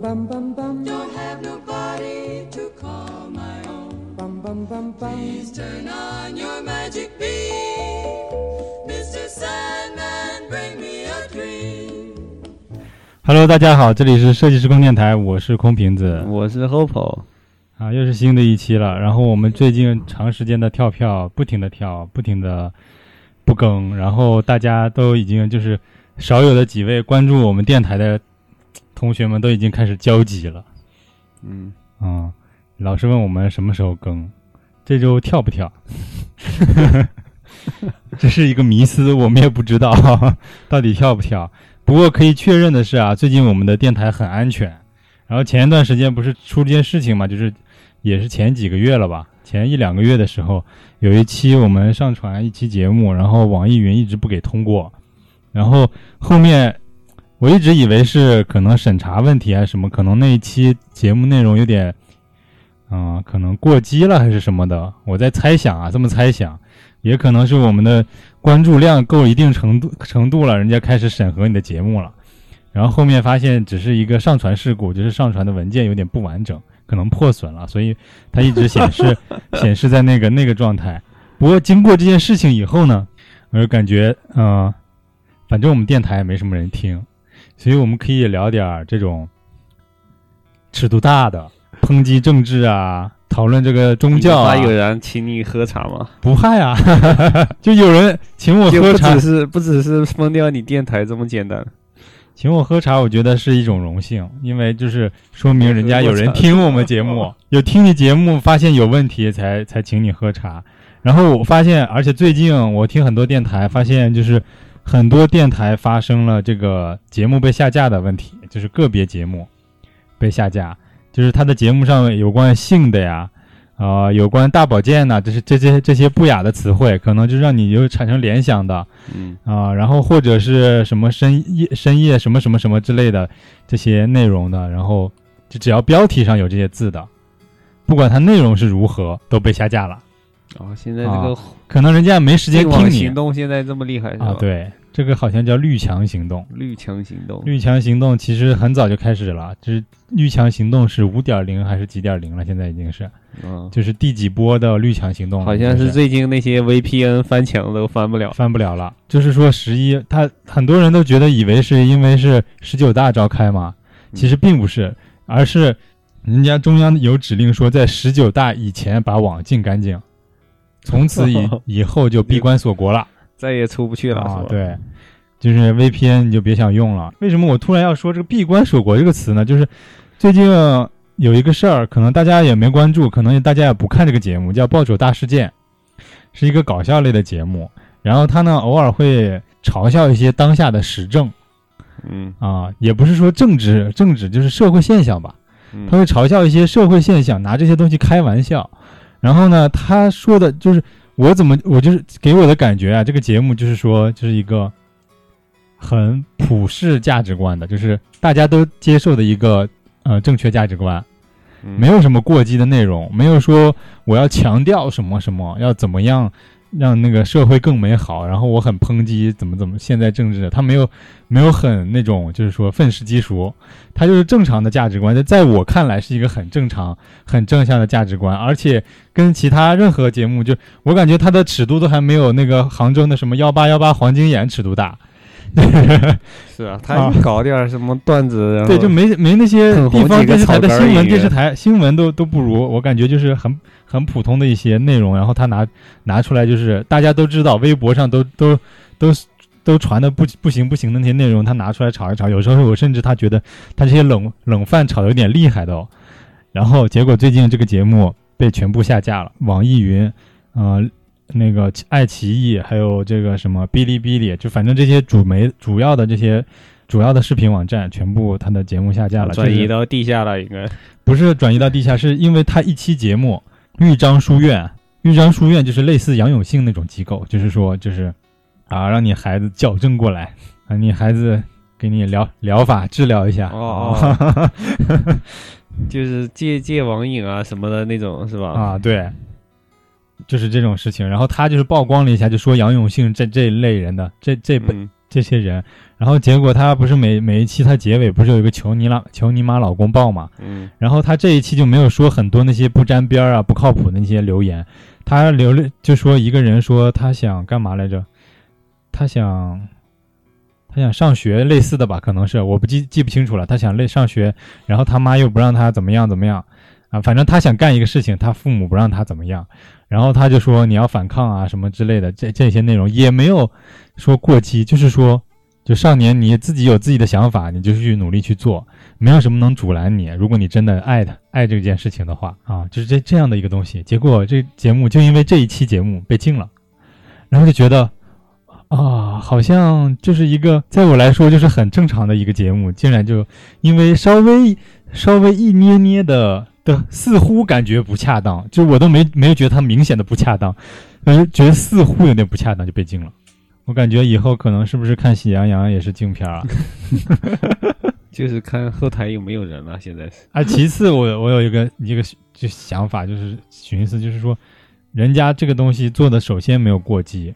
Bum bum bum bum Don't have nobody to call my own. bum bum bum bum. Please turn on your magic beam, Mr. Sandman. Bring me a dream. Hello，大家好，这里是设计师空电台，我是空瓶子我是 Hopo，啊，又是新的一期了。然后我们最近长时间的跳票，不停的跳，不停的不更，然后大家都已经就是少有的几位关注我们电台的同学们都已经开始焦急了。嗯，嗯，老师问我们什么时候更，这周跳不跳？这是一个迷思，我们也不知道 到底跳不跳。不过可以确认的是啊，最近我们的电台很安全。然后前一段时间不是出了件事情嘛，就是也是前几个月了吧，前一两个月的时候，有一期我们上传一期节目，然后网易云一直不给通过，然后后面我一直以为是可能审查问题还是什么，可能那一期节目内容有点，嗯、可能过激了还是什么的，我在猜想啊，这么猜想，也可能是我们的关注量够一定程度程度了，人家开始审核你的节目了，然后后面发现只是一个上传事故，就是上传的文件有点不完整，可能破损了，所以它一直显示 显示在那个那个状态。不过经过这件事情以后呢，我就感觉，嗯、反正我们电台也没什么人听，所以我们可以聊点儿这种尺度大的，抨击政治啊，讨论这个宗教啊，有人请你喝茶吗？不怕呀，就有人请我喝茶不只，是不只是封掉你电台这么简单。请我喝茶，我觉得是一种荣幸，因为就是说明人家有人听我们节目，有听你节目发现有问题才才请你喝茶。然后我发现，而且最近我听很多电台，发现就是很多电台发生了这个节目被下架的问题，就是个别节目被下架，就是他的节目上有关性的呀，啊、有关大保健呐、这是这些这些不雅的词汇，可能就让你有产生联想的，嗯，啊，然后或者是什么深夜深夜什么什么什么之类的这些内容的，然后就只要标题上有这些字的，不管它内容是如何，都被下架了。哦，现在这个可能人家没时间听你行动现在这么厉害是吧？啊，，对，这个好像叫绿墙行动。绿墙行动。绿墙行动其实很早就开始了，就是绿墙行动是五点零还是几点零了？现在已经是，嗯，就是第几波的绿墙行动？好像是是最近那些 VPN 翻墙都翻不了。翻不了了。就是说十一，他很多人都觉得以为是因为是十九大召开嘛，其实并不是，而是人家中央有指令说，在十九大以前把网禁干净，从此以 以后就闭关锁国了再也出不去了，啊对，就是 VPN 你就别想用了。为什么我突然要说这个闭关锁国这个词呢？就是最近有一个事儿，可能大家也没关注，可能大家也不看这个节目，叫《暴走大事件》，是一个搞笑类的节目。然后他呢，偶尔会嘲笑一些当下的时政嗯，啊，也不是说政治，政治就是社会现象吧。嗯他会嘲笑一些社会现象，拿这些东西开玩笑。然后呢，他说的就是我怎么，我就是给我的感觉啊，这个节目就是说，就是一个很普世价值观的，就是大家都接受的一个呃正确价值观，嗯。没有什么过激的内容，没有说我要强调什么什么，要怎么样让那个社会更美好，然后我很抨击怎么怎么现在政治，他没有没有很那种就是说愤世嫉俗，他就是正常的价值观，在在我看来是一个很正常、很正向的价值观，而且跟其他任何节目，就我感觉他的尺度都还没有那个杭州的什么幺八幺八黄金眼尺度大。是啊，他搞点什么段子，对，就没没那些地方电视台的新闻，电视台新闻都都不如，我感觉就是很很普通的一些内容，然后他拿拿出来，就是大家都知道，微博上都都都都传的不不行不行的那些内容，他拿出来炒一炒，有时候我甚至他觉得他这些冷冷饭炒的有点厉害的哦，然后结果最近这个节目被全部下架了，网易云，呃。那个爱奇艺，还有这个什么哔哩哔哩，就反正这些主媒主要的这些主要的视频网站全部它的节目下架了，转移到地下了，应该。不是转移到地下，是因为它一期节目豫章书院，豫章书院就是类似杨永信那种机构，就是说就是啊，让你孩子矫正过来，啊，你孩子给你疗疗法治疗一下，哦哦 就是戒戒网瘾啊什么的那种，是吧？啊，对，就是这种事情。然后他就是曝光了一下，就说杨永信这这一类人的这这本、嗯这些人，然后结果他不是每每一期他结尾不是有一个求你老求你妈老公抱嘛，嗯然后他这一期就没有说很多那些不沾边儿啊、不靠谱的那些留言，他留了就说一个人说他想干嘛来着？他想他想上学，类似的吧，可能是我不记记不清楚了。他想类上学，然后他妈又不让他怎么样怎么样啊，反正他想干一个事情，他父母不让他怎么样，然后他就说你要反抗啊什么之类的，这这些内容也没有说过激，就是说。就少年，你自己有自己的想法，你就去努力去做，没有什么能阻拦你。如果你真的爱他，爱这件事情的话啊，就是这这样的一个东西。结果这节目就因为这一期节目被禁了，然后就觉得啊，好像就是一个在我来说就是很正常的一个节目，竟然就因为稍微稍微一捏捏的的，似乎感觉不恰当，就我都没没有觉得它明显的不恰当，但是觉得似乎有点不恰当就被禁了。我感觉以后可能是不是看《喜羊羊》也是禁片啊？就是看后台有没有人了。现在是，啊，其次我我有一个一个就想法，就是寻思，就是说，人家这个东西做的，首先没有过激，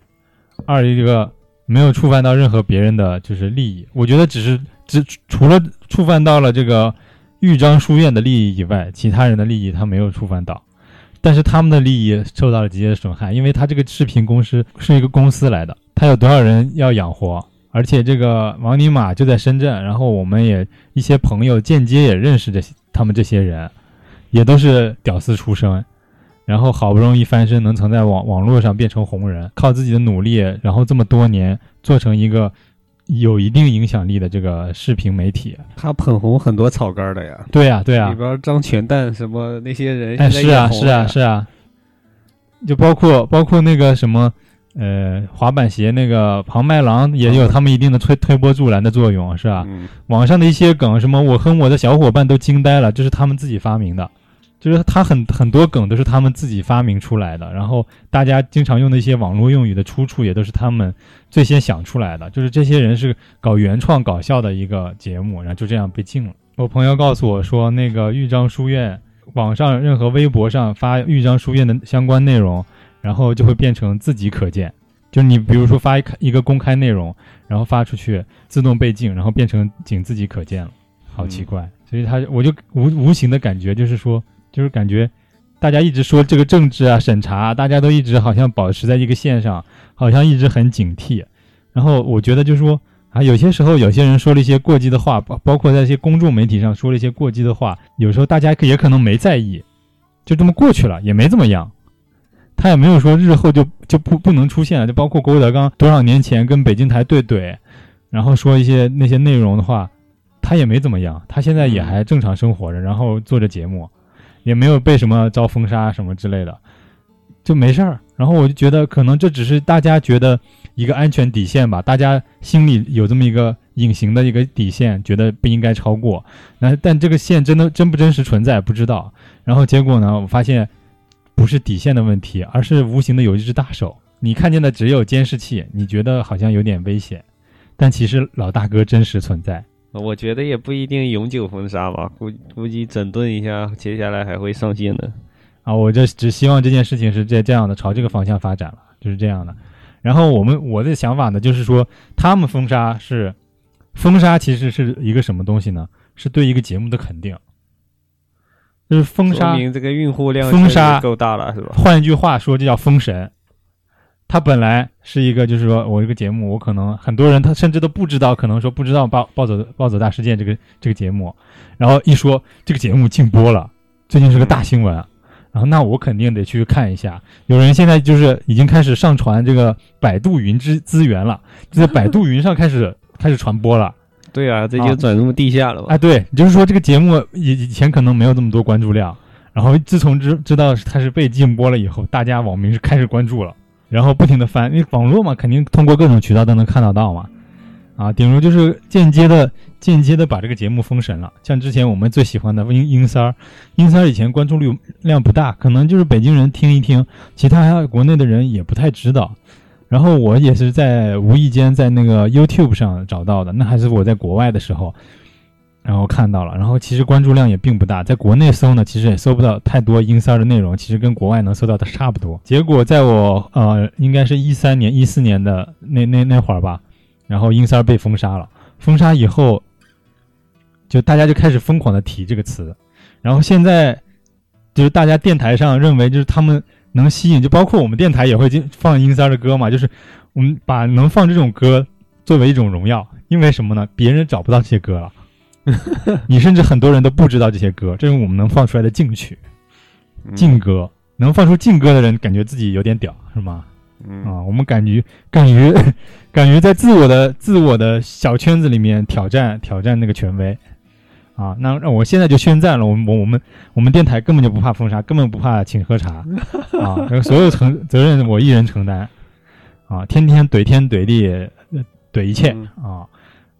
二一个没有触犯到任何别人的就是利益。我觉得只是只除了触犯到了这个豫章书院的利益以外，其他人的利益他没有触犯到，但是他们的利益受到了直接的损害，因为他这个视频公司是一个公司来的，他有多少人要养活。而且这个王尼玛就在深圳，然后我们也一些朋友间接也认识这些他们这些人，也都是屌丝出身，然后好不容易翻身，能曾在网网络上变成红人，靠自己的努力，然后这么多年做成一个有一定影响力的这个视频媒体。他捧红很多草根的呀，对呀、对呀、里边张全蛋什么那些人，哎，是啊，是啊，是啊，就包括包括那个什么，呃，滑板鞋那个庞麦郎也有他们一定的推推波助澜的作用，是吧？嗯，网上的一些梗，什么我和我的小伙伴都惊呆了，这是他们自己发明的，就是他很很多梗都是他们自己发明出来的，然后大家经常用的一些网络用语的出处也都是他们最先想出来的，就是这些人是搞原创搞笑的一个节目，然后就这样被禁了。我朋友告诉我说，那个豫章书院网上任何微博上发豫章书院的相关内容，然后就会变成自己可见。就是你比如说发一一个公开内容，然后发出去自动被禁，然后变成仅自己可见了，好奇怪。所以他我就无无形的感觉就是说，就是感觉大家一直说这个政治啊审查，大家都一直好像保持在一个线上，好像一直很警惕。然后我觉得就是说啊，有些时候有些人说了一些过激的话，包包括在一些公众媒体上说了一些过激的话，有时候大家也可能没在意，就这么过去了，也没怎么样。他也没有说日后就就不不能出现了，就包括郭德纲多少年前跟北京台对怼，然后说一些那些内容的话，他也没怎么样，他现在也还正常生活着，然后做着节目，也没有被什么遭封杀什么之类的，就没事儿。然后我就觉得可能这只是大家觉得一个安全底线吧，大家心里有这么一个隐形的一个底线，觉得不应该超过。那但这个线真的真不真实存在不知道。然后结果呢，我发现。不是底线的问题，而是无形的有一只大手。你看见的只有监视器，你觉得好像有点危险，但其实老大哥真实存在。我觉得也不一定永久封杀吧，估估计整顿一下，接下来还会上线的。啊，我就只希望这件事情是这这样的，朝这个方向发展了，就是这样的。然后我们我的想法呢，就是说他们封杀是封杀，其实是一个什么东西呢？是对一个节目的肯定。就是封杀，明这个用户量封杀够大了，是吧？换一句话说，这叫封神。它本来是一个，就是说我这个节目，我可能很多人他甚至都不知道，可能说不知道暴暴走暴走大事件这个这个节目，然后一说这个节目禁播了，最近是个大新闻，然后那我肯定得去看一下。有人现在就是已经开始上传这个百度云之资源了，就在百度云上开始开始传播了。对啊，这啊就转入地下了吧。哎，对，就是说这个节目以以前可能没有这么多关注量，然后自从知知道它是被禁播了以后，大家网民是开始关注了，然后不停的翻，因为网络嘛，肯定通过各种渠道都能看得到嘛，啊，顶多就是间接的、间接的把这个节目封神了。像之前我们最喜欢的英英三儿，英三儿以前关注率量不大，可能就是北京人听一听，其他国内的人也不太知道。然后我也是在无意间在那个 YouTube 上找到的，那还是我在国外的时候，然后看到了。然后其实关注量也并不大，在国内搜呢，其实也搜不到太多音三的内容，其实跟国外能搜到的差不多。结果在我呃，应该是一三年、一四年的那那那会儿吧，然后音三被封杀了。封杀以后，就大家就开始疯狂的提这个词，然后现在就是大家电台上认为就是他们能吸引，就包括我们电台也会经放音三的歌嘛，就是我们把能放这种歌作为一种荣耀，因为什么呢？别人找不到这些歌了，你甚至很多人都不知道这些歌，这是我们能放出来的禁曲、嗯劲歌，能放出禁歌的人，感觉自己有点屌，是吗？嗯啊，我们敢于敢于 敢于在自我的自我的小圈子里面挑战挑战那个权威啊！那让我现在就宣战了，我们我我们我们电台根本就不怕封杀，根本不怕请喝茶啊！所有承责任我一人承担啊！天天怼天怼地呃怼一切嗯啊！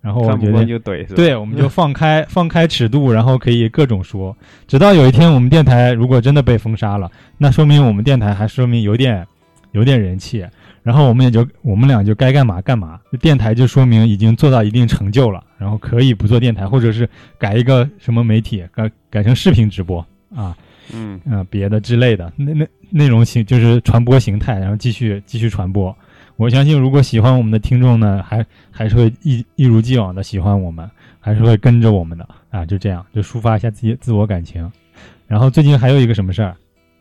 然后我觉得就怼是吧？对，我们就放开 放开尺度，然后可以各种说，直到有一天我们电台如果真的被封杀了，那说明我们电台还说明有点有点人气，然后我们也就我们俩就该干嘛干嘛，电台就说明已经做到一定成就了，然后可以不做电台，或者是改一个什么媒体，改改成视频直播啊，嗯。呃别的之类的，那那内容形就是传播形态，然后继续继续传播。我相信，如果喜欢我们的听众呢，还还是会一一如既往的喜欢我们，还是会跟着我们的啊，就这样，就抒发一下自己自我感情。然后最近还有一个什么事儿，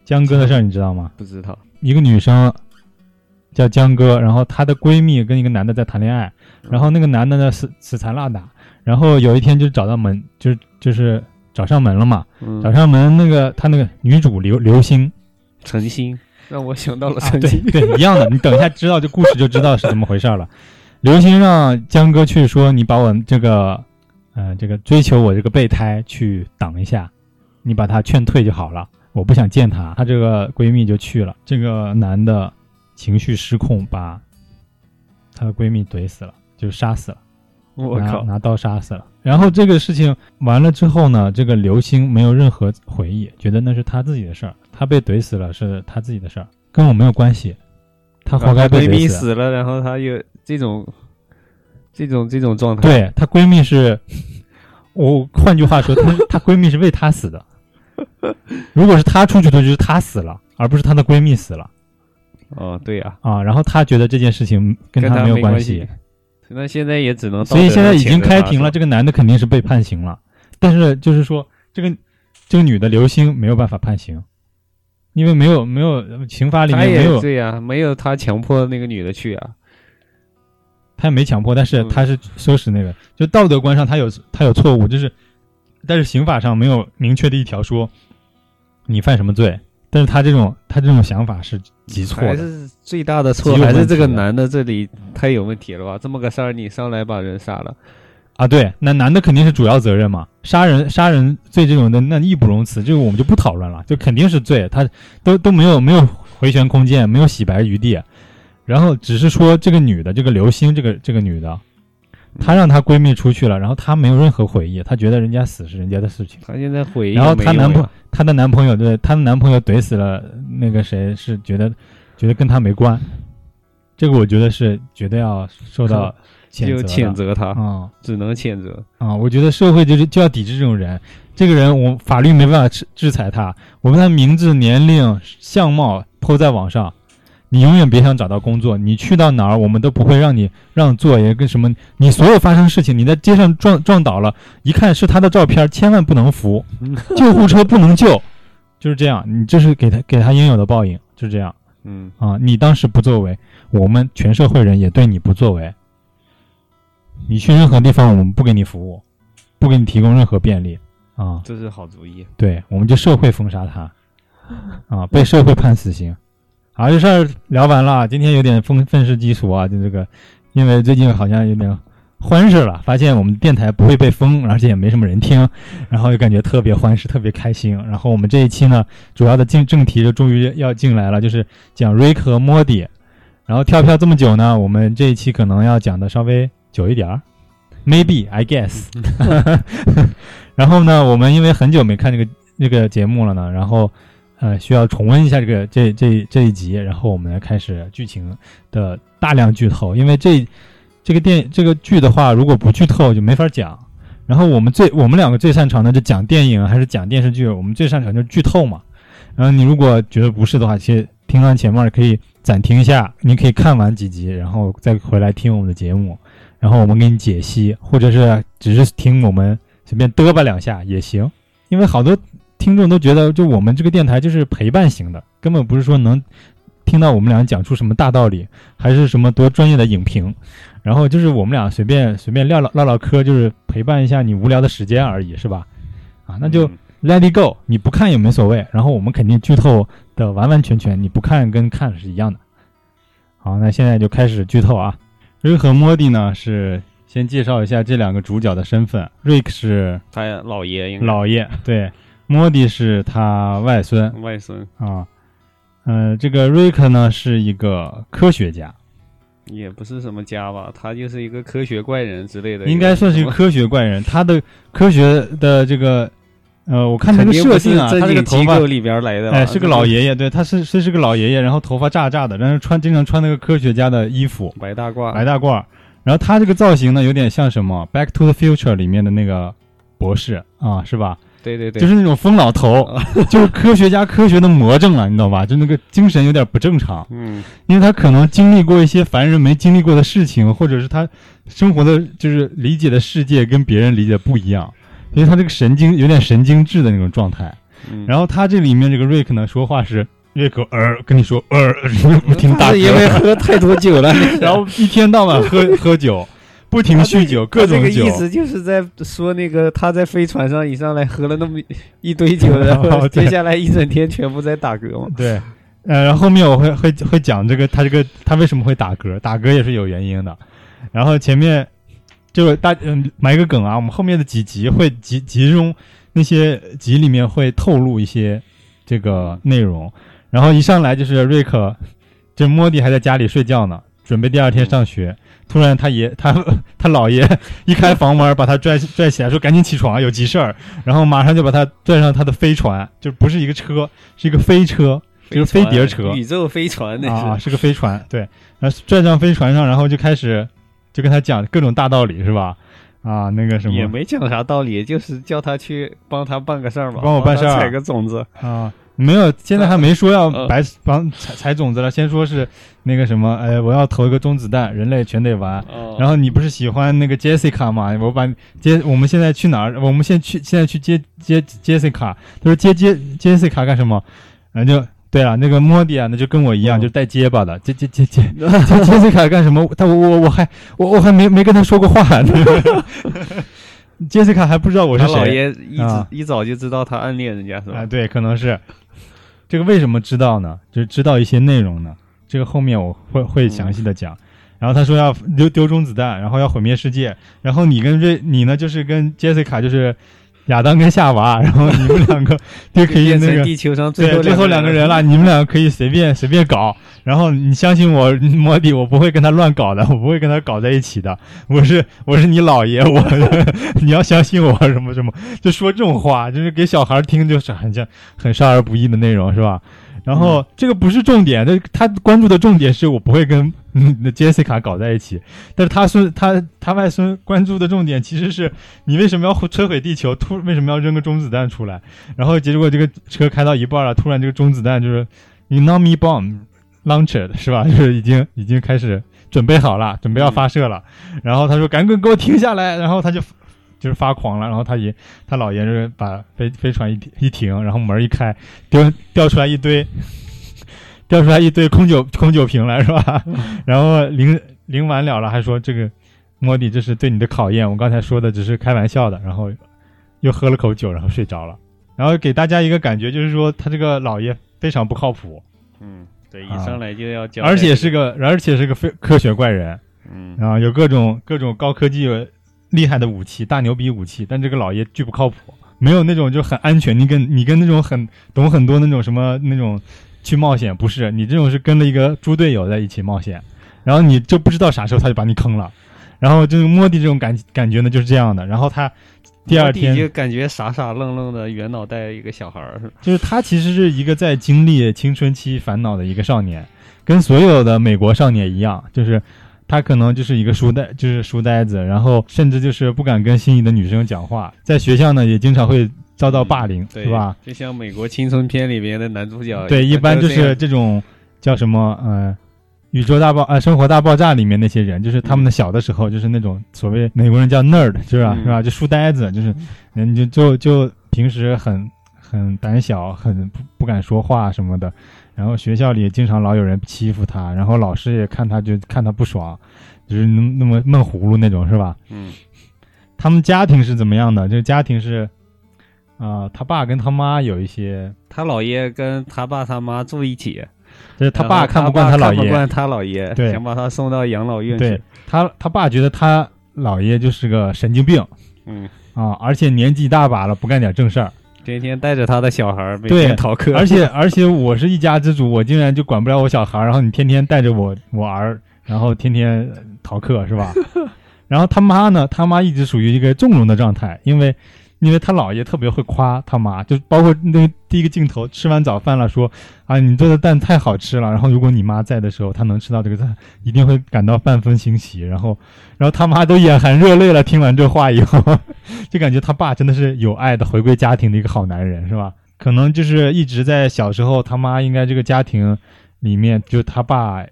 江哥的事儿，你知道吗？不知道。一个女生叫江哥，然后她的闺蜜跟一个男的在谈恋爱，然后那个男的呢死死缠烂打，然后有一天就找到门，就是就是找上门了嘛，嗯找上门那个她那个女主刘刘星陈星让我想到了啊，对陈星。对，一样的。你等一下知道这故事就知道是怎么回事了。刘星让江哥去说，你把我这个，呃，这个追求我这个备胎去挡一下，你把他劝退就好了。我不想见他。她这个闺蜜就去了，这个男的情绪失控，把她的闺蜜怼死了，就杀死了。我靠！拿拿刀杀死了。然后这个事情完了之后呢，这个刘星没有任何回忆，觉得那是他自己的事儿，他被怼死了是他自己的事儿，跟我没有关系，他活该被闺蜜怼死。死了，然后他又这种这种这种状态。对她闺蜜是，我换句话说，她她闺蜜是为她死的。如果是她出去的，就是她死了，而不是她的闺蜜死了哦，对呀，啊。然后她觉得这件事情跟跟她她没有关系。那现在也只能所以现在已经开庭了，这个男的肯定是被判刑了，但是就是说这个这个女的刘星没有办法判刑，因为没有没有刑法里他面没有，也对呀，没有他强迫那个女的去啊。他也没强迫，但是嗯。他是收拾那个，就道德观上他有他有错误，就是但是刑法上没有明确的一条说你犯什么罪，但是他这种他这种想法是极错的，还是最大的错还是这个男的这里太有问题了吧？这么个事儿你上来把人杀了，啊，对，那男的肯定是主要责任嘛，杀人杀人罪这种的，那义不容辞，这个我们就不讨论了，就肯定是罪，他都都没有没有回旋空间，没有洗白余地，然后只是说这个女的，这个刘星这个这个女的，她让她闺蜜出去了，然后她没有任何悔意，她觉得人家死是人家的事情，她现在回忆然后她男朋她的男朋友对她的男朋友怼死了那个谁是觉得觉得跟她没关，这个我觉得是绝对要受到谴 就谴责他，啊。只能谴责。啊，我觉得社会就是就要抵制这种人。这个人，我法律没办法制制裁他，我们他名字、年龄、相貌抛在网上，你永远别想找到工作。你去到哪儿，我们都不会让你让座，也跟什么。你所有发生事情，你在街上撞撞倒了，一看是他的照片，千万不能扶，救护车不能救，就是这样。你这是给他给他应有的报应，就是这样嗯，啊。你当时不作为，我们全社会人也对你不作为。你去任何地方，我们不给你服务，不给你提供任何便利啊。这是好主意。对，我们就社会封杀他，啊，被社会判死刑。啊，这事儿聊完了，今天有点愤愤世嫉俗啊，就这个，因为最近好像有点欢实了，发现我们电台不会被封，而且也没什么人听，然后就感觉特别欢实，特别开心。然后我们这一期呢，主要的进正题就终于要进来了，就是讲瑞克和莫蒂。然后跳票这么久呢，我们这一期可能要讲的稍微久一点儿，，maybe I guess。然后呢，我们因为很久没看这个这个节目了呢，然后呃需要重温一下这个这这这一集，然后我们来开始剧情的大量剧透，因为这这个电这个剧的话，如果不剧透就没法讲。然后我们最我们两个最擅长的就讲电影还是讲电视剧，我们最擅长就是剧透嘛。然后你如果觉得不是的话，其实听完前面可以暂停一下，你可以看完几集，然后再回来听我们的节目，然后我们给你解析，或者是只是听我们随便嘚吧两下也行。因为好多听众都觉得，就我们这个电台就是陪伴型的，根本不是说能听到我们俩讲出什么大道理，还是什么多专业的影评。然后就是我们俩随便随便唠唠唠唠嗑，就是陪伴一下你无聊的时间而已，是吧？啊，那就嗯 Let it go，你不看也没所谓。然后我们肯定剧透的完完全全，你不看跟看是一样的。好，那现在就开始剧透啊。瑞克和莫蒂呢是先介绍一下这两个主角的身份。瑞克是他老爷应该老爷，对，莫迪是他外孙外孙啊。呃，这个瑞克呢是一个科学家，也不是什么家吧，他就是一个科学怪人之类的，应该算是一个科学怪人。他的科学的这个，呃，我看这个设定啊，他这个头发里边来的，哎，是个老爷，爷爷，对，他是是是个老爷爷，然后头发炸炸的，但是穿经常穿那个科学家的衣服，白大褂，白大褂。然后他这个造型呢，有点像什么《Back to the Future》里面的那个博士啊，是吧？对对对，就是那种疯老头，就是科学家科学的魔怔了，你知道吧？就那个精神有点不正常，嗯，因为他可能经历过一些凡人没经历过的事情，或者是他生活的就是理解的世界跟别人理解不一样，所以他这个神经有点神经质的那种状态。嗯。然后他这里面这个瑞克呢说话是瑞克儿跟你说儿，不停打他是因为，喝太多酒了，然后一天到晚喝 喝酒，不停酗酒，各种酒这个意。思就是在说那个他在飞船上一上来喝了那么一堆酒，然后接下来一整天全部在打嗝嘛。对，呃，然后后面我会会会讲这个他这个他为什么会打嗝，打嗝也是有原因的。然后前面就是大嗯埋个梗啊，我们后面的几集会集集中那些集里面会透露一些这个内容。然后一上来就是瑞克，这莫蒂还在家里睡觉呢，准备第二天上学。突然他爷 他他姥爷 一开房门，把他拽拽起来，说赶紧起床，有急事儿。然后马上就把他拽上他的飞船，就不是一个车，是一个飞车。就是飞碟车宇宙飞船那啊，是。是个飞船，对，然后拽上飞船上，然后就开始就跟他讲各种大道理，是吧？啊，那个什么也没讲啥道理，就是叫他去帮他办个事儿嘛，帮我办事儿采个种子。啊，没有，现在还没说要呃白帮采采种子了，先说是那个什么，哎，我要投一个中子弹，人类全得完。哦然后你不是喜欢那个 Jessica 吗？我把接，我们现在去哪儿？我们现在去现在去接接 Jessica。他说接接 Jessica 干什么？然后就对了，那个莫迪啊，那就跟我一样，嗯就带结巴的，接接接接 接 Jessica 干什么？他我我我还我我还没没跟他说过话呢。Jessica 还不知道我是他姥爷一直、啊一早就知道他暗恋人家是吧？啊？对，可能是这个为什么知道呢？就是知道一些内容呢。这个后面我会会详细的讲。然后他说要丢丢中子弹，然后要毁灭世界。然后你跟瑞你呢，就是跟杰西卡就是亚当跟夏娃，然后你们两个就可以那个地球上最对后最后两个人了，你们两个可以随便 随便搞。然后你相信我，摩迪，我不会跟他乱搞的，我不会跟他搞在一起的。我是我是你姥爷，我你要相信我什么什么，就说这种话，就是给小孩听，就是很像很少儿不宜的内容，是吧？然后、这个不是重点，这他关注的重点是我不会跟 那 Jessica 搞在一起，但是他孙他他外孙关注的重点其实是你为什么要摧毁地球，突为什么要扔个中子弹出来？然后结果这个车开到一半了，突然这个中子弹就是 Enemy Bomb Launched 是吧？就是已经已经开始准备好了，准备要发射了。然后他说赶紧给我停下来，然后他就就是发狂了，然后他爷他姥爷就是把飞飞船一一停，然后门一开，掉掉出来一堆。掉出来一堆空酒空酒瓶来是吧？然后淋淋完了了，还说这个莫迪这是对你的考验。我刚才说的只是开玩笑的，然后又喝了口酒，然后睡着了。然后给大家一个感觉，就是说他这个老爷非常不靠谱，嗯，对，一啊上来就要教，而且是个而且是个非科学怪人嗯啊，有各种各种高科技厉害的武器，大牛逼武器，但这个老爷巨不靠谱，没有那种就很安全。你跟你跟那种很懂很多那种什么那种去冒险，不是你这种是跟了一个猪队友在一起冒险，然后你就不知道啥时候他就把你坑了。然后就是莫蒂这种感感觉呢就是这样的，然后他第二天就感觉傻傻愣愣的圆脑袋一个小孩儿，就是他其实是一个在经历青春期烦恼的一个少年，跟所有的美国少年一样，就是他可能就是一个书呆，就是书呆子，然后甚至就是不敢跟心仪的女生讲话，在学校呢也经常会遭到霸凌，对是吧？？就像美国青春片里边的男主角，对，一般就是这种叫什么呃。宇宙大爆呃，生活大爆炸里面那些人，就是他们的小的时候，就是那种所谓美国人叫 nerd，是吧？嗯是吧？就书呆子，就是人就就就平时很很胆小，很不不敢说话什么的。然后学校里经常老有人欺负他，然后老师也看他就看他不爽，就是那那么闷葫芦那种，是吧？嗯他们家庭是怎么样的？就是家庭是，啊、他爸跟他妈有一些，他姥爷跟他爸他妈住一起，就是他爸看不惯他姥爷，看不惯他姥爷，对想把他送到养老院对去。他他爸觉得他姥爷就是个神经病嗯，啊，而且年纪大把了不干点正事儿，天天带着他的小孩儿每天逃课，而且而且我是一家之主，我竟然就管不了我小孩儿，然后你天天带着我我儿，然后天天逃课是吧？然后他妈呢，他妈一直属于一个纵容的状态，因为因为他姥爷特别会夸他妈，就包括那第一个镜头，吃完早饭了，说啊你做的蛋太好吃了，然后如果你妈在的时候，他能吃到这个蛋，一定会感到万分欣喜，然后然后他妈都眼含热泪了，听完这话以后，就感觉他爸真的是有爱的回归家庭的一个好男人，是吧？可能就是一直在小时候，他妈应该这个家庭里面，就他爸，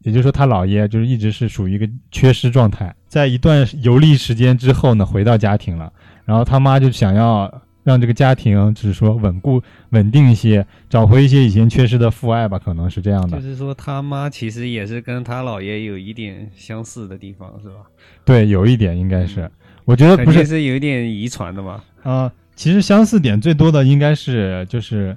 也就是说他姥爷，就是一直是属于一个缺失状态。在一段游历时间之后呢，回到家庭了，然后他妈就想要让这个家庭，就是说稳固、稳定一些，找回一些以前缺失的父爱吧，可能是这样的就。是说他妈其实也是跟他姥爷有一点相似的地方，是吧？对，有一点应该是，我觉得不是是有一点遗传的嘛。啊、其实相似点最多的应该是就是，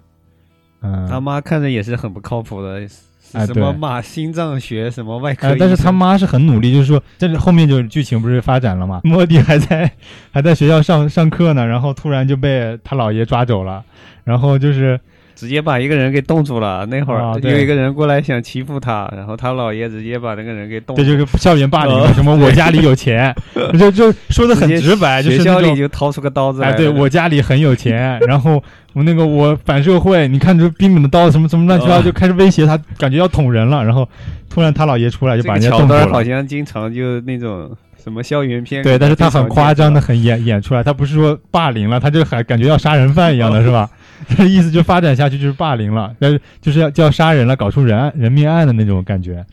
嗯、他妈看着也是很不靠谱的，什么对马心脏学什么外科但是他妈是很努力，就是说，这是后面就是剧情不是发展了嘛？莫迪还在还在学校上上课呢，然后突然就被他姥爷抓走了，然后就是直接把一个人给冻住了。那会儿啊有一个人过来想欺负他，然后他姥爷直接把那个人给冻住了。这就是校园霸凌什么我家里有钱，就就说的很直白，就是学校里就掏出个刀子来哎，对我家里很有钱，然后我那个我反社会，你看这冰冷的刀什么什么乱七八糟，哦就开始威胁他，感觉要捅人了，然后突然他姥爷出来就把人家冻住桥段好。像经常就那种什么校园片对，但是他很夸张的很演演出来，他不是说霸凌了，他就还感觉要杀人犯一样的是吧？这 意思就发展下去就是霸凌了，但是就是要就要杀人了，搞出人案人命案的那种感觉。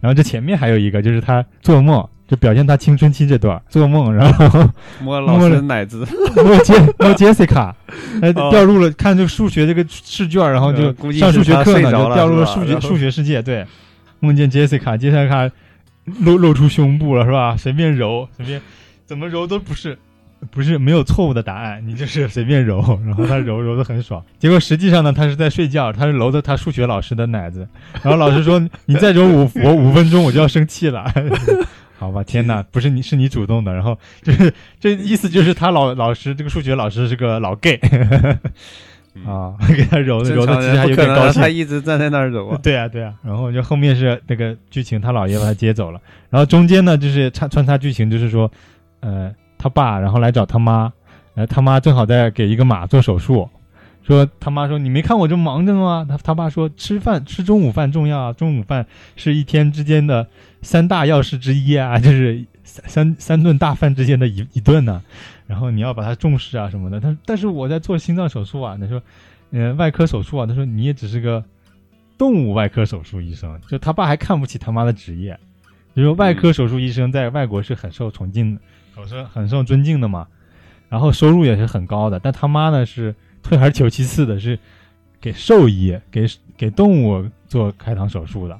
然后这前面还有一个就是他做梦，就表现他青春期这段做梦，然后 摸老师的奶子，摸杰摸 Jessica，呃 哦掉入了看这个数学这个试卷，然后就上数学课呢，就掉入了数学数学世界，对，梦见 Jessica，Jessica 露露出胸部了是吧？随便揉，随便怎么揉都不是。不是没有错误的答案，你就是随便揉，然后他揉揉的很爽。结果实际上呢，他是在睡觉，他是揉的他数学老师的奶子。然后老师说：“你再揉五我五分钟，我就要生气了。”好吧，天哪，不是你是你主动的。然后就是这意思就是他老老师这个数学老师是个老 gay 啊，给他揉的揉的其实还有点高兴他。一直站在那儿揉啊。对啊，对啊，然后就后面是那个剧情，他姥爷把他接走了，然后中间呢就是穿穿插剧情，就是说，呃，他爸然后来找他妈，呃，他妈正好在给一个马做手术，说他妈说你没看我这忙着吗？他他爸说吃饭吃中午饭重要啊，中午饭是一天之间的三大要事之一啊，就是三三三顿大饭之间的一一顿呢、然后你要把它重视啊什么的。他但是我在做心脏手术啊，他说，呃，外科手术啊，他说你也只是个动物外科手术医生，就他爸还看不起他妈的职业，就说外科手术医生在外国是很受崇敬的，很受很受尊敬的嘛，然后收入也是很高的，但他妈呢是退而求其次的，是给兽医给给动物做开膛手术的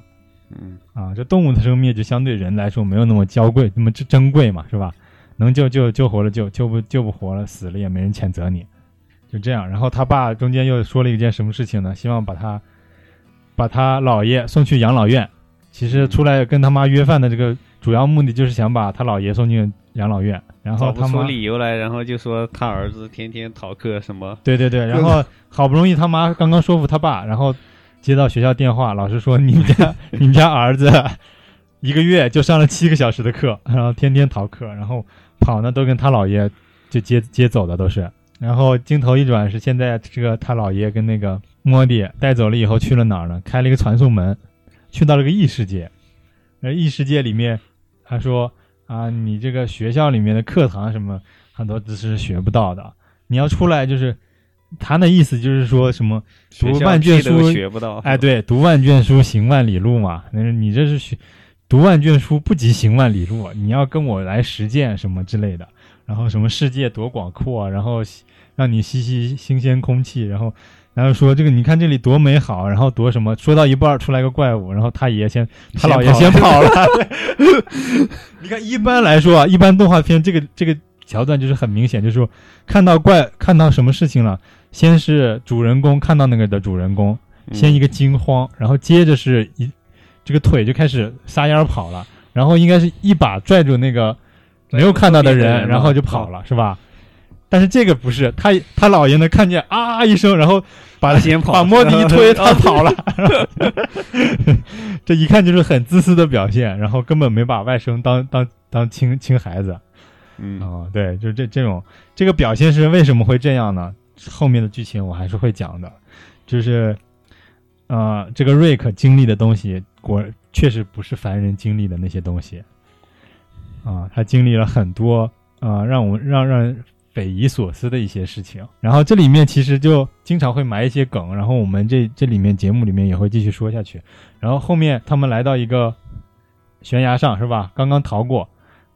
嗯，啊，这动物的生命就相对人来说没有那么娇贵，那么珍珍贵嘛，是吧？能救救救活了救，救不救不活了死了也没人谴责你，就这样。然后他爸中间又说了一件什么事情呢？希望把他把他姥爷送去养老院。其实出来跟他妈约饭的这个主要目的就是想把他姥爷送进养老院。然后他妈理由来，然后就说他儿子天天逃课什么。对对对，然后 好不容易他妈刚刚说服他爸，然后接到学校电话，老师说你们家 你们家儿子一个月就上了七个小时的课，然后天天逃课，然后跑呢都跟他姥爷就接接走的都是。然后镜头一转是现在这个他姥爷跟那个莫迪带走了以后去了哪儿呢？开了一个传送门，去到了个异世界。而异世界里面，他说啊，你这个学校里面的课堂什么很多知识是学不到的，你要出来就是他的意思就是说什么读万卷书学不到。哎，对，读万卷书，行万里路嘛。那是你这是学读万卷书不及行万里路，你要跟我来实践什么之类的。然后什么世界多广阔啊，然后让你吸吸新鲜空气，然后然后说这个你看这里多美好，然后多什么，说到一半儿出来个怪物，然后他爷先他姥爷先先跑了。你看，一般来说啊，一般动画片这个这个桥段就是很明显，就是说看到怪看到什么事情了，先是主人公看到那个的主人公，嗯先一个惊慌，然后接着是一这个腿就开始撒丫儿跑了，然后应该是一把拽住那个没有看到的人然后就跑了，是吧？但是这个不是他他姥爷能，看见啊一声，然后把他先跑把莫迪一推，他跑了。这一看就是很自私的表现，然后根本没把外甥当当当亲亲孩子。嗯哦，对，就是这这种这个表现是为什么会这样呢？后面的剧情我还是会讲的，就是，呃，这个瑞克经历的东西，果确实不是凡人经历的那些东西，啊，他经历了很多啊、让我们让让人匪夷所思的一些事情。然后这里面其实就经常会埋一些梗，然后我们这这里面节目里面也会继续说下去。然后后面他们来到一个悬崖上，是吧？刚刚逃过，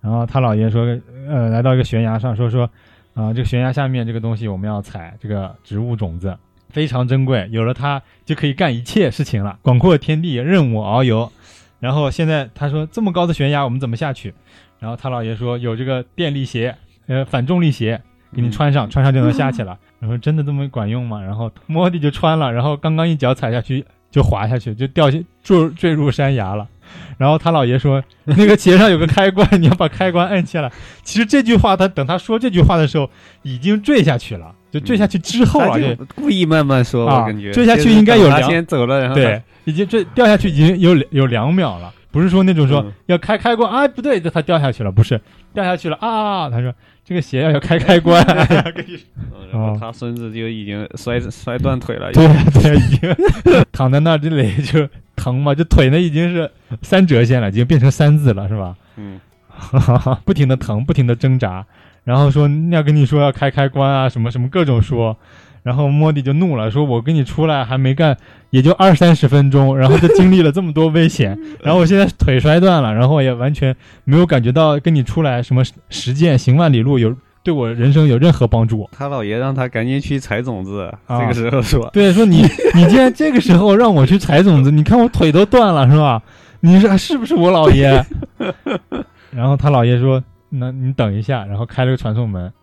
然后他姥爷说，呃，来到一个悬崖上，说说，啊、这个悬崖下面这个东西我们要采这个植物种子，非常珍贵，有了它就可以干一切事情了，广阔天地任我遨游。然后现在他说这么高的悬崖我们怎么下去？然后他姥爷说有这个电力鞋，呃，反重力鞋，给你穿上，穿上就能下去了。然后真的这么管用吗？然后莫蒂就穿了，然后刚刚一脚踩下去就滑下去，就掉下坠坠入山崖了。然后他姥爷说，那个鞋上有个开关，你要把开关按下来。其实这句话他等他说这句话的时候，已经坠下去了，就坠下去之后他了，就故意慢慢说，啊我感觉坠下去应该有两先走了，然后对，已经坠掉下去已经有有两秒了，不是说那种说嗯要开开关啊，不对，这他掉下去了，不是掉下去了啊，他说这个鞋要要开开关，然后他孙子就已经摔摔断腿了，对呀对呀，已经。躺在那儿这里就疼嘛，就腿呢已经是三折线了，已经变成三字了，是吧？嗯，不停的疼，不停的挣扎，然后说要跟你说要开开关啊，什么什么各种说，然后莫蒂就怒了，说我跟你出来还没干，也就二三十分钟，然后就经历了这么多危险，然后我现在腿摔断了，然后也完全没有感觉到跟你出来什么实践行万里路有对我人生有任何帮助。他姥爷让他赶紧去采种子，啊这个时候说，对，说你 你竟然这个时候让我去采种子，你看我腿都断了是吧？你说是不是我姥爷？然后他姥爷说：“那你等一下。”然后开了个传送门，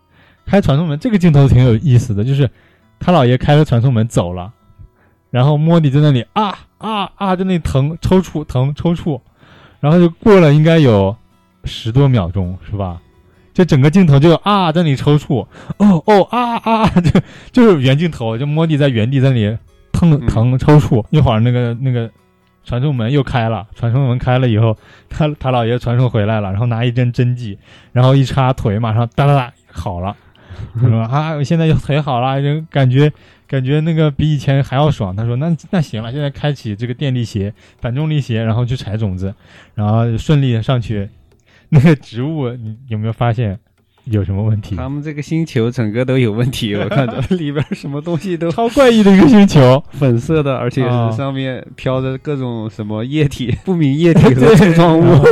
开传送门这个镜头挺有意思的，就是他姥爷开了传送门走了，然后莫迪在那里啊啊啊，在那里疼抽搐疼抽搐，然后就过了应该有十多秒钟是吧？就整个镜头就啊在那里抽搐，哦哦啊啊，就就是原镜头，就莫蒂在原地在那里疼嗯疼抽搐，一会儿那个那个传送门又开了，传送门开了以后，他他姥爷传送回来了，然后拿一针针剂，然后一插腿，马上哒哒哒好了，说啊，我现在腿好了，就感觉感觉那个比以前还要爽。他说那那行了，现在开启这个电力鞋、反重力鞋，然后去采种子，然后顺利的上去。那个植物，你有没有发现有什么问题？他们这个星球整个都有问题，我看着 里边什么东西都超怪异的一个星球，粉色的，而且上面飘着各种什么液体、不明液体和柱状物。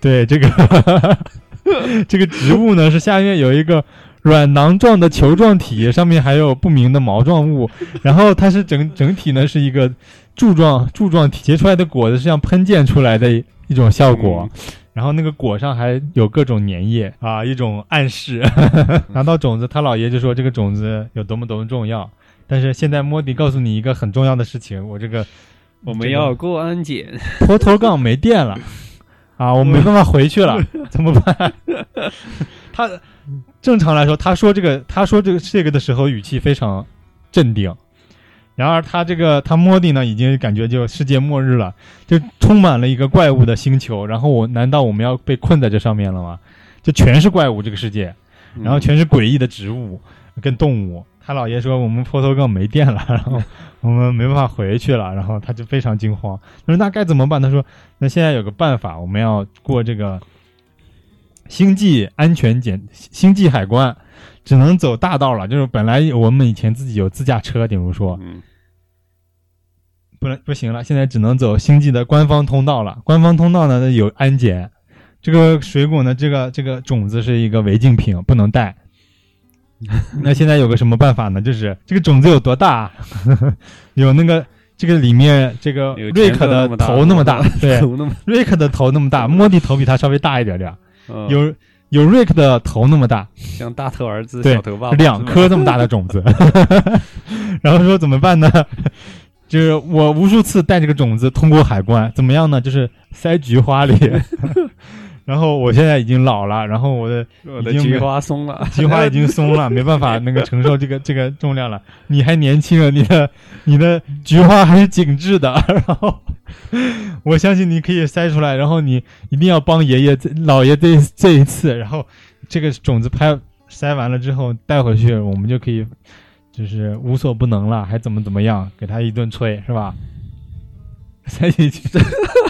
对这个这个植物呢，是下面有一个软囊状的球状体，上面还有不明的毛状物，然后它是整整体呢是一个柱状柱状体，结出来的果子是像喷溅出来的一种效果。然后那个果上还有各种粘液啊，一种暗示。拿到种子，他姥爷就说这个种子有多么多么重要。但是现在莫迪告诉你一个很重要的事情，我这个我们要过安检，拖头杠没电了啊，我没办法回去了，怎么办？他正常来说，他说这个，他说这个这个的时候语气非常镇定，然而他这个他莫蒂呢，已经感觉就世界末日了，就充满了一个怪物的星球。然后我难道我们要被困在这上面了吗？就全是怪物这个世界，然后全是诡异的植物跟动物。他姥爷说我们坡头更没电了，然后 我们没办法回去了，然后他就非常惊慌。他说那该怎么办？他说那现在有个办法，我们要过这个星际安全检星际海关。只能走大道了，就是本来我们以前自己有自驾车，比如说，嗯不能不行了，现在只能走星际的官方通道了。官方通道呢有安检，这个水果呢，这个这个种子是一个违禁品，不能带。那现在有个什么办法呢？就是这个种子有多大？有那个这个里面这个瑞克的头那么大，对，瑞克的头那么大，莫蒂头比他稍微大一点点儿，嗯有有瑞克的头那么大，像大头儿子小头爸爸两颗这么大的种子 然后说怎么办呢？就是我无数次带这个种子通过海关，怎么样呢？就是塞菊花里，然后我现在已经老了，然后我的我的菊花松了，菊花已经松了，没办法那个承受这个这个重量了。你还年轻啊，你的你的菊花还是紧致的，然后我相信你可以塞出来，然后你一定要帮爷爷这老爷这这一次，然后这个种子拍塞完了之后带回去，我们就可以就是无所不能了，还怎么怎么样，给他一顿吹是吧？塞进去，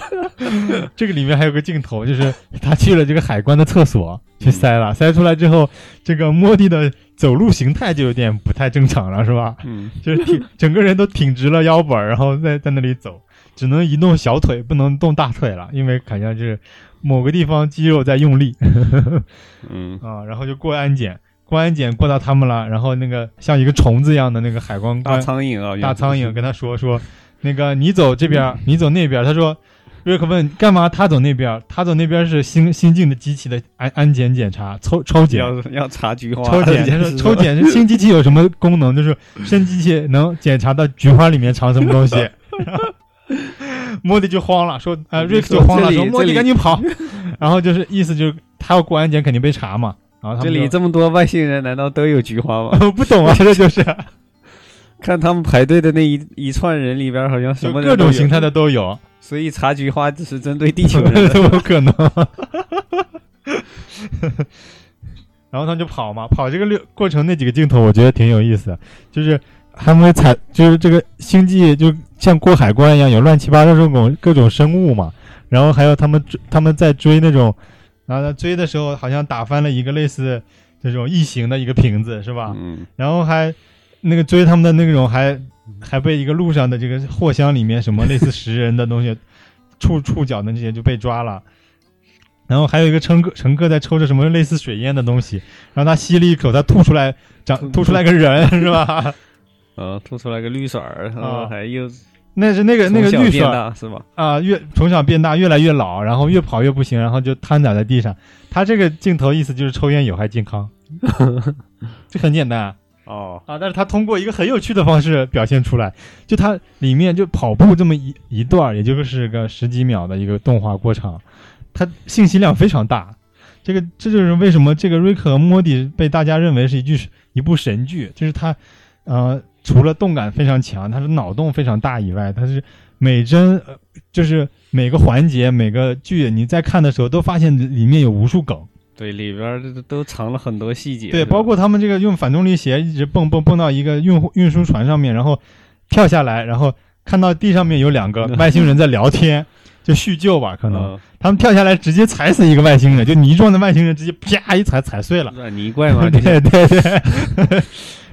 这个里面还有个镜头，就是他去了这个海关的厕所去塞了，塞出来之后，这个莫蒂的走路形态就有点不太正常了，是吧？嗯，就是挺整个人都挺直了腰板，然后在在那里走，只能移动小腿，不能动大腿了，因为好像是某个地方肌肉在用力嗯。啊，然后就过安检，过安检过到他们了，然后那个像一个虫子一样的那个海关大苍蝇啊，大苍蝇跟他说说，那个你走这边，你走那边。他说，瑞克问干嘛？他走那边，他走那边是新新进的机器的安安检检查，抽抽检。要要查菊花，抽检，他说抽检是新机器有什么功能？就是新机器能检查到菊花里面藏什么东西。莫迪就慌了，说呃，瑞克就慌了，说莫迪赶紧跑。然后就是意思就是他要过安检肯定被查嘛。然后他这里这么多外星人，难道都有菊花吗？我 不懂啊，这就是看他们排队的那一一串人里边，好像什么各种形态，的都有。所以茶菊花只是针对地球人的。怎么可能？然后他们就跑嘛，跑这个六过程那几个镜头，我觉得挺有意思的，就是他们采，就是这个星际就像过海关一样，有乱七八糟这种各种生物嘛，然后还有他们追他们在追那种，然后他追的时候好像打翻了一个类似这种异形的一个瓶子，是吧？嗯，然后还那个追他们的那种还还被一个路上的这个货箱里面什么类似食人的东西触 触角的这些就被抓了。然后还有一个乘客乘客在抽着什么类似水烟的东西，然后他吸了一口，他吐出来长吐出来个人 是吧？呃，吐出来个绿色儿，啊还又那是那个那个绿色大是吧？啊，越从小变大，越来越老，然后越跑越不行，然后就瘫倒在地上。他这个镜头意思就是抽烟有害健康，这很简单啊。哦，啊，但是他通过一个很有趣的方式表现出来，就它里面就跑步这么一一段，也就是个十几秒的一个动画过场，它信息量非常大。这个这就是为什么这个瑞克和莫蒂被大家认为是一句一部神剧，就是它，呃，除了动感非常强，它的脑洞非常大以外，它是每帧呃就是每个环节每个剧你在看的时候都发现里面有无数梗。对，里边儿都都藏了很多细节。对，包括他们这个用反重力鞋一直蹦蹦蹦到一个运运输船上面，然后跳下来，然后看到地上面有两个外星人在聊 天，就叙旧吧，可能、嗯他们跳下来直接踩死一个外星人，就泥状的外星人直接啪一踩踩碎了。软泥怪嘛，就对对对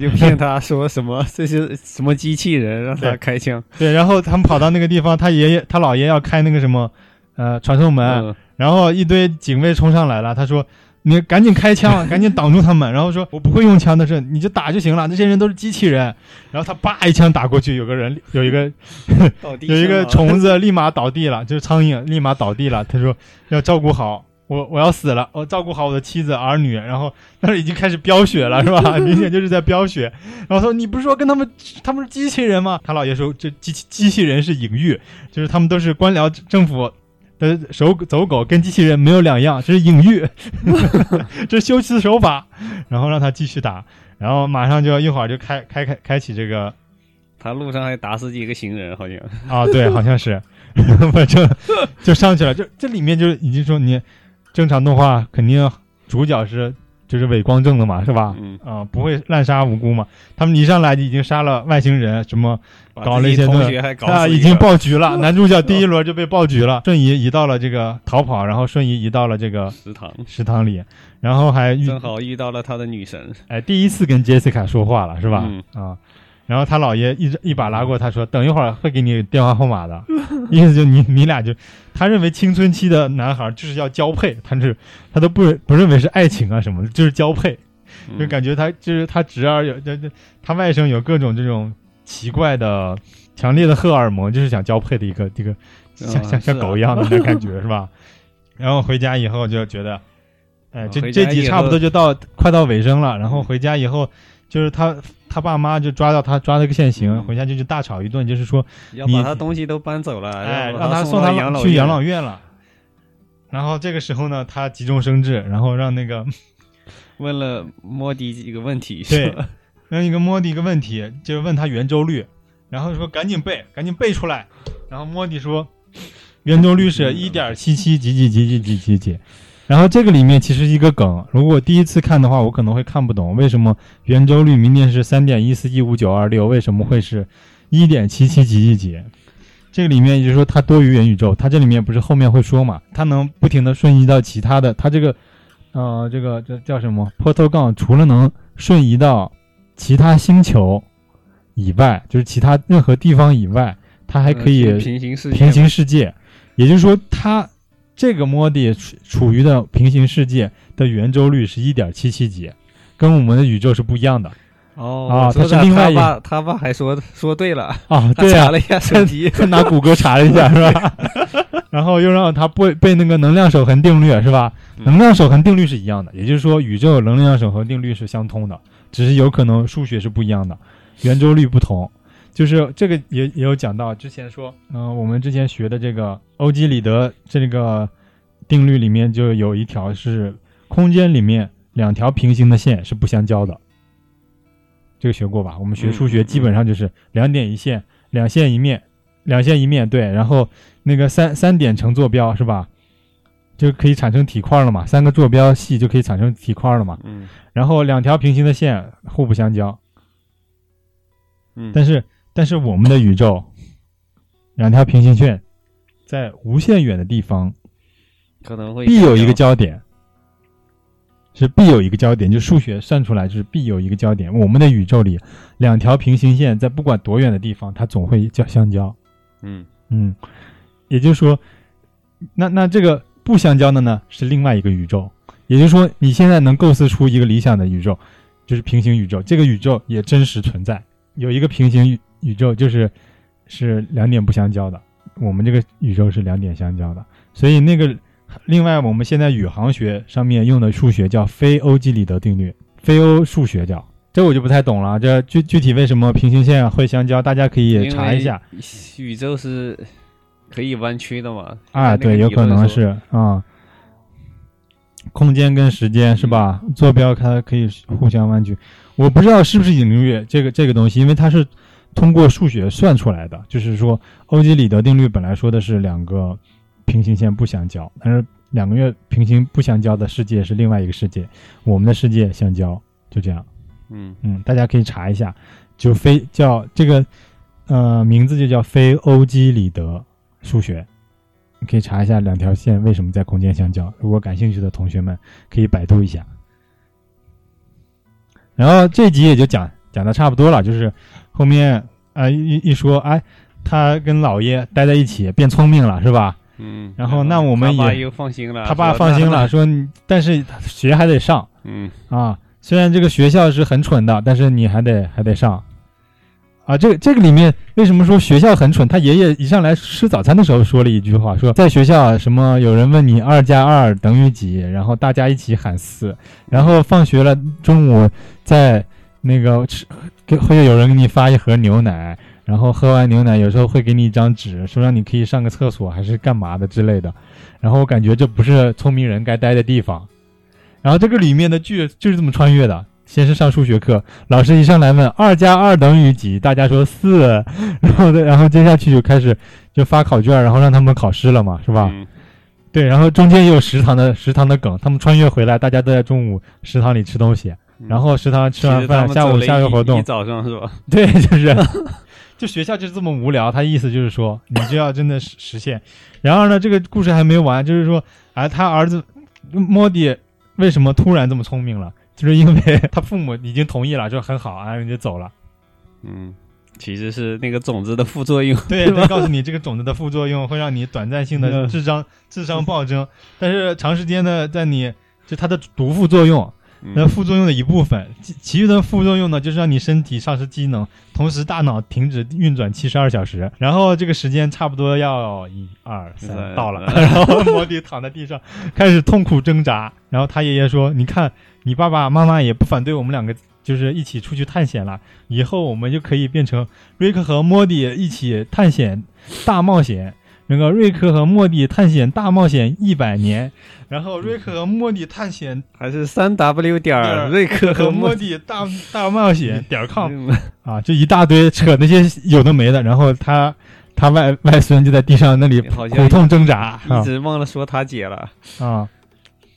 就骗他说什么这是什么机器人，让他开枪。对，然后他们跑到那个地方，他爷爷他姥爷要开那个什么呃传送门，嗯，然后一堆警卫冲上来了，他说：“你赶紧开枪，赶紧挡住他们。”然后说：“我不会用枪的是，你就打就行了，那些人都是机器人。”然后他叭一枪打过去，有个人有一个 有一个虫子立马倒地了，就是苍蝇立马倒地了。他说：“要照顾好我，我要死了，我照顾好我的妻子儿女。”然后那儿已经开始飙血了，是吧？明显就是在飙血。然后说：“你不是说跟他们他们是机器人吗？”他姥爷说：“这机器机器人是隐喻，就是他们都是官僚政府。”的手走狗跟机器人没有两样，这是隐喻，这是修辞手法，然后让他继续打，然后马上就要一会儿就开开开开启这个他路上还打死几个行人，好像。啊，对，好像是，反正就上去了。就这里面就已经说你正常动画肯定主角是就是伪光正的嘛，是吧？嗯，啊、不会滥杀无辜嘛。他们一上来就已经杀了外星人，什么搞了一些东西啊，已经爆局了。男主角第一轮就被爆局了，瞬移移到了这个逃跑，然后瞬移移到了这个食堂，食堂里，然后还遇正好遇到了他的女神。哎第一次跟杰西卡说话了，是吧？嗯啊。然后他姥爷一直一把拉过他说：“等一会儿会给你电话号码的。”意思就你你俩就，他认为青春期的男孩就是要交配，他是 他都不不认为是爱情啊什么的，就是交配。就嗯感觉他就是他侄儿有这这他外甥有各种这种奇怪的强烈的荷尔蒙，就是想交配的一个这个像像像狗一样的那感觉是吧？然后回家以后就觉得，哎，这这集差不多就到快到尾声了。然后回家以后，就是他他爸妈就抓到他抓了个现行，嗯回家就去大吵一顿，就是说，要把他东西都搬走了，哎，让他送他养老去养老院了。然后这个时候呢，他急中生智，然后让那个 问了莫迪一个问题，对问一个莫迪一个问题，就是问他圆周率，然后说赶紧背，赶紧背出来。然后莫迪说，圆周率是一点七七几几几几几几几。然后这个里面其实一个梗，如果第一次看的话，我可能会看不懂为什么圆周率明明是三点一四一五九二六，为什么会是一点七七几几几？这个里面也就是说它多于元宇宙，它这里面不是后面会说嘛，它能不停的瞬移到其他的，它这个呃这个这叫什么？Portal 杠，除了能瞬移到其他星球以外，就是其他任何地方以外，它还可以呃平行世界平行世界，也就是说，它这个 MODI 处处于的平行世界的圆周率是一点七七几，跟我们的宇宙是不一样的哦啊他是另外一他爸他爸还说说对了，啊。他对呀、查了一下手机，他拿谷歌查了一下，是吧？然后又让他背背那个能量守恒定律，是吧？嗯能量守恒定律是一样的，也就是说，宇宙能量守恒定律是相通的，只是有可能数学是不一样的，圆周率不同。就是这个也也有讲到，之前说，嗯、我们之前学的这个欧几里得这个定律里面就有一条是空间里面两条平行的线是不相交的，这个学过吧？我们学数学基本上就是两点一线，两线一面，两线一面，对，然后那个三三点成坐标是吧？就可以产生体块了嘛，三个坐标系就可以产生体块了嘛。嗯然后两条平行的线互不相交，嗯，但是但是我们的宇宙，两条平行线在无限远的地方可能会必有一个相交交点，是必有一个交点，就数学算出来就是必有一个交点。我们的宇宙里，两条平行线在不管多远的地方，它总会交相交。嗯嗯，也就是说，那那这个不相交的呢，是另外一个宇宙。也就是说，你现在能构思出一个理想的宇宙，就是平行宇宙。这个宇宙也真实存在，有一个平行宇宇宙，就是是两点不相交的。我们这个宇宙是两点相交的，所以那个另外我们现在宇航学上面用的数学叫非欧几里得定律，非欧数学叫。这我就不太懂了，这具具体为什么平行线会相交，大家可以查一下。宇宙是可以弯曲的嘛？啊，对，有可能是啊、空间跟时间是吧？坐标它可以互相弯曲，我不知道是不是引力这个这个东西，因为它是通过数学算出来的。就是说，欧几里得定律本来说的是两个平行线不相交，但是两个月平行不相交的世界是另外一个世界，我们的世界相交，就这样。嗯嗯，大家可以查一下，就非叫这个呃名字就叫非欧几里得数学，你可以查一下两条线为什么在空间相交。如果感兴趣的同学们可以百度一下。然后这集也就讲讲的差不多了，就是后面啊、呃一一说，哎，他跟姥爷待在一起变聪明了，是吧？嗯，然后那我们也他爸又放心了，他爸放心了，说但是学还得上。嗯啊，虽然这个学校是很蠢的，但是你还得还得上。啊，这个这个里面为什么说学校很蠢？他爷爷一上来吃早餐的时候说了一句话，说在学校什么有人问你二加二等于几，然后大家一起喊四，然后放学了中午在那个吃给会有人给你发一盒牛奶，然后喝完牛奶有时候会给你一张纸，说让你可以上个厕所还是干嘛的之类的。然后我感觉这不是聪明人该待的地方。然后这个里面的剧就是这么穿越的，先是上数学课，老师一上来问二加二等于几，大家说四，然后再然后接下去就开始就发考卷，然后让他们考试了嘛，是吧？嗯对，然后中间也有食堂的食堂的梗，他们穿越回来，大家都在中午食堂里吃东西，然后食堂吃完饭，下午下个活动，早上是吧？对，就是，就学校就是这么无聊。他意思就是说，你就要真的实实现。然而呢，这个故事还没完，就是说，哎，他儿子莫迪为什么突然这么聪明了？就是因为 他父母已经同意了，就很好啊，人就走了。嗯，其实是那个种子的副作用。对，他，告诉你这个种子的副作用会让你短暂性的嗯智商智商暴增，但是长时间的在你就它的毒副作用，那嗯副作用的一部分，其其余的副作用呢，就是让你身体丧失机能，同时大脑停止运转七十二小时，然后这个时间差不多要一二三嗯到了，嗯然后莫迪躺在地上 开始痛苦挣扎，然后他爷爷说：“你看，你爸爸妈妈也不反对我们两个。”就是一起出去探险了，以后我们就可以变成瑞克和莫迪一起探险大冒险。那个瑞克和莫蒂探险大冒险一百年，然后瑞克和莫蒂探险还是三 w 点儿瑞克和和莫莫蒂大大冒险 点儿 com 嗯啊，就一大堆扯那些有的没的，然后他他外外孙就在地上那里苦痛挣扎啊一直忘了说他姐了，啊，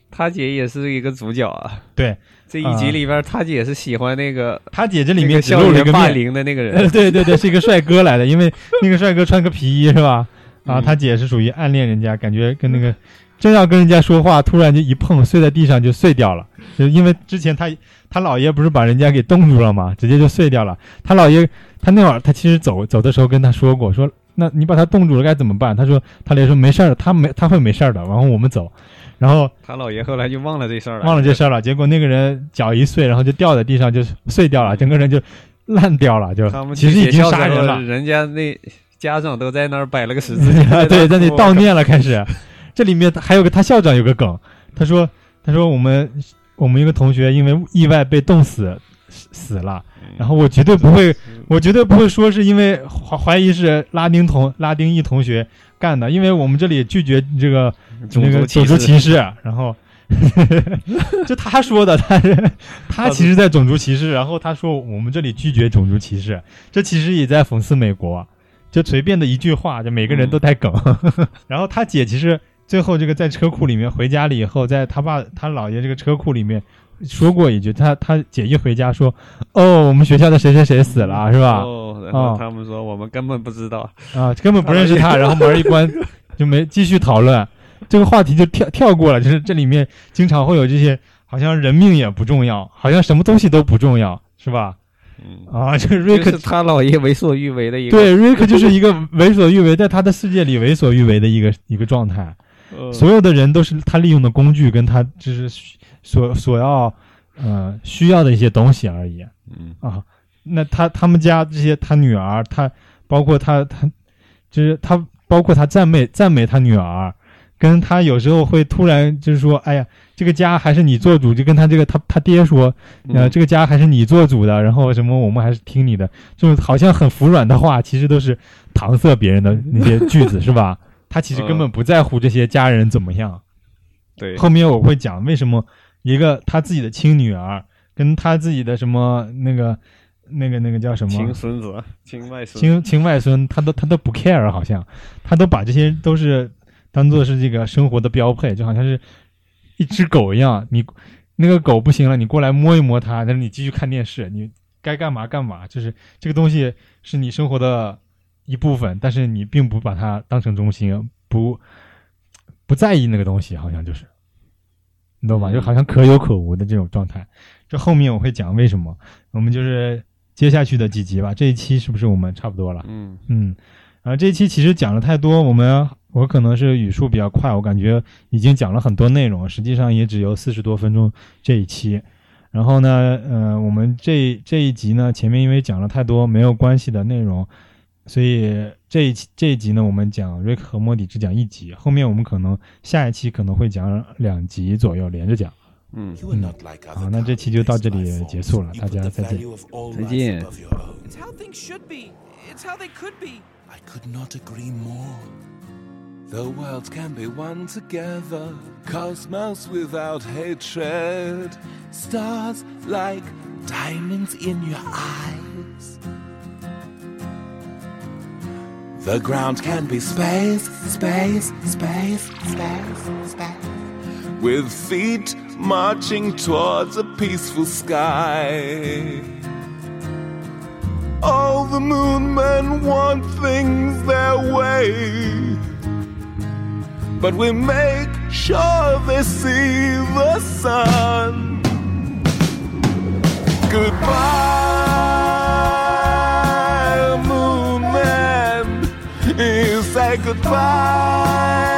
他姐也是一个主角啊。对这一集里边，他姐是喜欢那个他姐这里那个面露了一个面，凌的那个呃，人。对对对，是一个帅哥来的，因为那个帅哥穿个皮衣是吧？啊，嗯他姐是属于暗恋人家，感觉跟那个正要跟人家说话，突然就一碰碎在地上就碎掉了，就因为之前他他姥爷不是把人家给冻住了嘛，直接就碎掉了。他姥爷他那会儿他其实走走的时候跟他说过，说那你把他冻住了该怎么办？他说他姥爷说没事儿，他没他会没事儿的，然后我们走。然后他姥爷后来就忘了这事儿了，忘了这事儿了，结果那个人脚一碎，然后就掉在地上，就碎掉了，整个人就烂掉了，就其实已经杀人了。人家那家长都在那儿摆了个十字架，对，在那里悼念了，开始。这里面还有个他校长有个梗，他说他说我们我们一个同学因为意外被冻死死死了，然后我绝对不会，我绝对不会说是因为怀怀疑是拉丁同拉丁裔同学干的，因为我们这里拒绝这个种那个族种族歧视。视，然后 就他说的，他是他其实在种族歧视，然后他说我们这里拒绝种族歧视，这其实也在讽刺美国，就随便的一句话，就每个人都带梗。然后他姐其实最后这个在车库里面回家了以后，在他爸他姥爷这个车库里面说过一句，他他姐一回家说，哦，我们学校的谁谁谁死了，是吧？哦，然哦后他们说我们根本不知道，啊，根本不认识他，然后门一关就没继续讨论，这个话题就跳跳过了。就是这里面经常会有这些，好像人命也不重要，好像什么东西都不重要，是吧？嗯，啊，这个瑞克就是他姥爷为所欲为的一个，对瑞克就是一个为所欲为，在他的世界里为所欲为的一个一个状态。呃所有的人都是他利用的工具，跟他就是需所所要呃需要的一些东西而已。嗯啊，那他他们家这些他女儿，他包括他他就是他包括他赞美赞美他女儿，跟他有时候会突然就是说，哎呀，这个家还是你做主，就跟他这个他他爹说，呃，嗯这个家还是你做主的，然后什么我们还是听你的，就是好像很服软的话，其实都是搪塞别人的那些句子，是吧？他其实根本不在乎这些家人怎么样。对，后面我会讲为什么一个他自己的亲女儿跟他自己的什么那个那个那个叫什么？亲孙子、亲外孙，亲亲外孙，他都他都不 care，好像。他都把这些都是当做是这个生活的标配，就好像是 一只狗一样，你那个狗不行了，你过来摸一摸它，但是你继续看电视，你该干嘛干嘛，就是这个东西是你生活的一部分，但是你并不把它当成中心，不不在意那个东西，好像就是。你懂吧？嗯就好像可有可无的这种状态。这后面我会讲为什么。我们就是接下去的几集吧。这一期是不是我们差不多了？嗯嗯，然后这一期其实讲了太多，我们我可能是语速比较快，我感觉已经讲了很多内容，实际上也只有四十多分钟这一期。然后呢，呃，我们这这一集呢，前面因为讲了太多没有关系的内容，所以这一期这一集呢，我们讲瑞克和莫迪只讲一集，后面我们可能下一期可能会讲两集左右连着讲。嗯，嗯，好，那这期就到这里结束了，大家再见。再见。I could not agree more. The world can be one together, cosmos without hatred, stars like diamonds in your eyes. The ground can be space, space, space, space, space. With feet marching towards a peaceful sky. All the moon men want things their way. But we make sure they see the sun. Goodbye, moon. You say goodbye,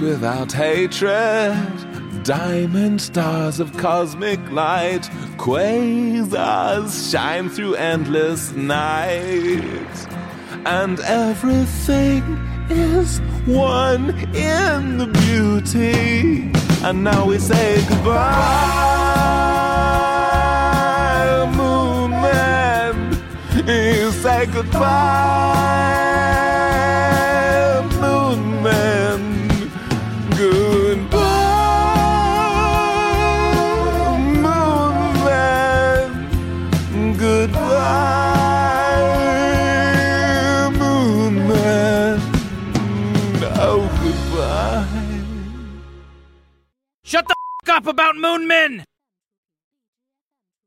Without hatred, diamond stars of cosmic light, quasars shine through endless night, and everything is one in the beauty. And now we say goodbye, moon man. You say goodbye, grown men.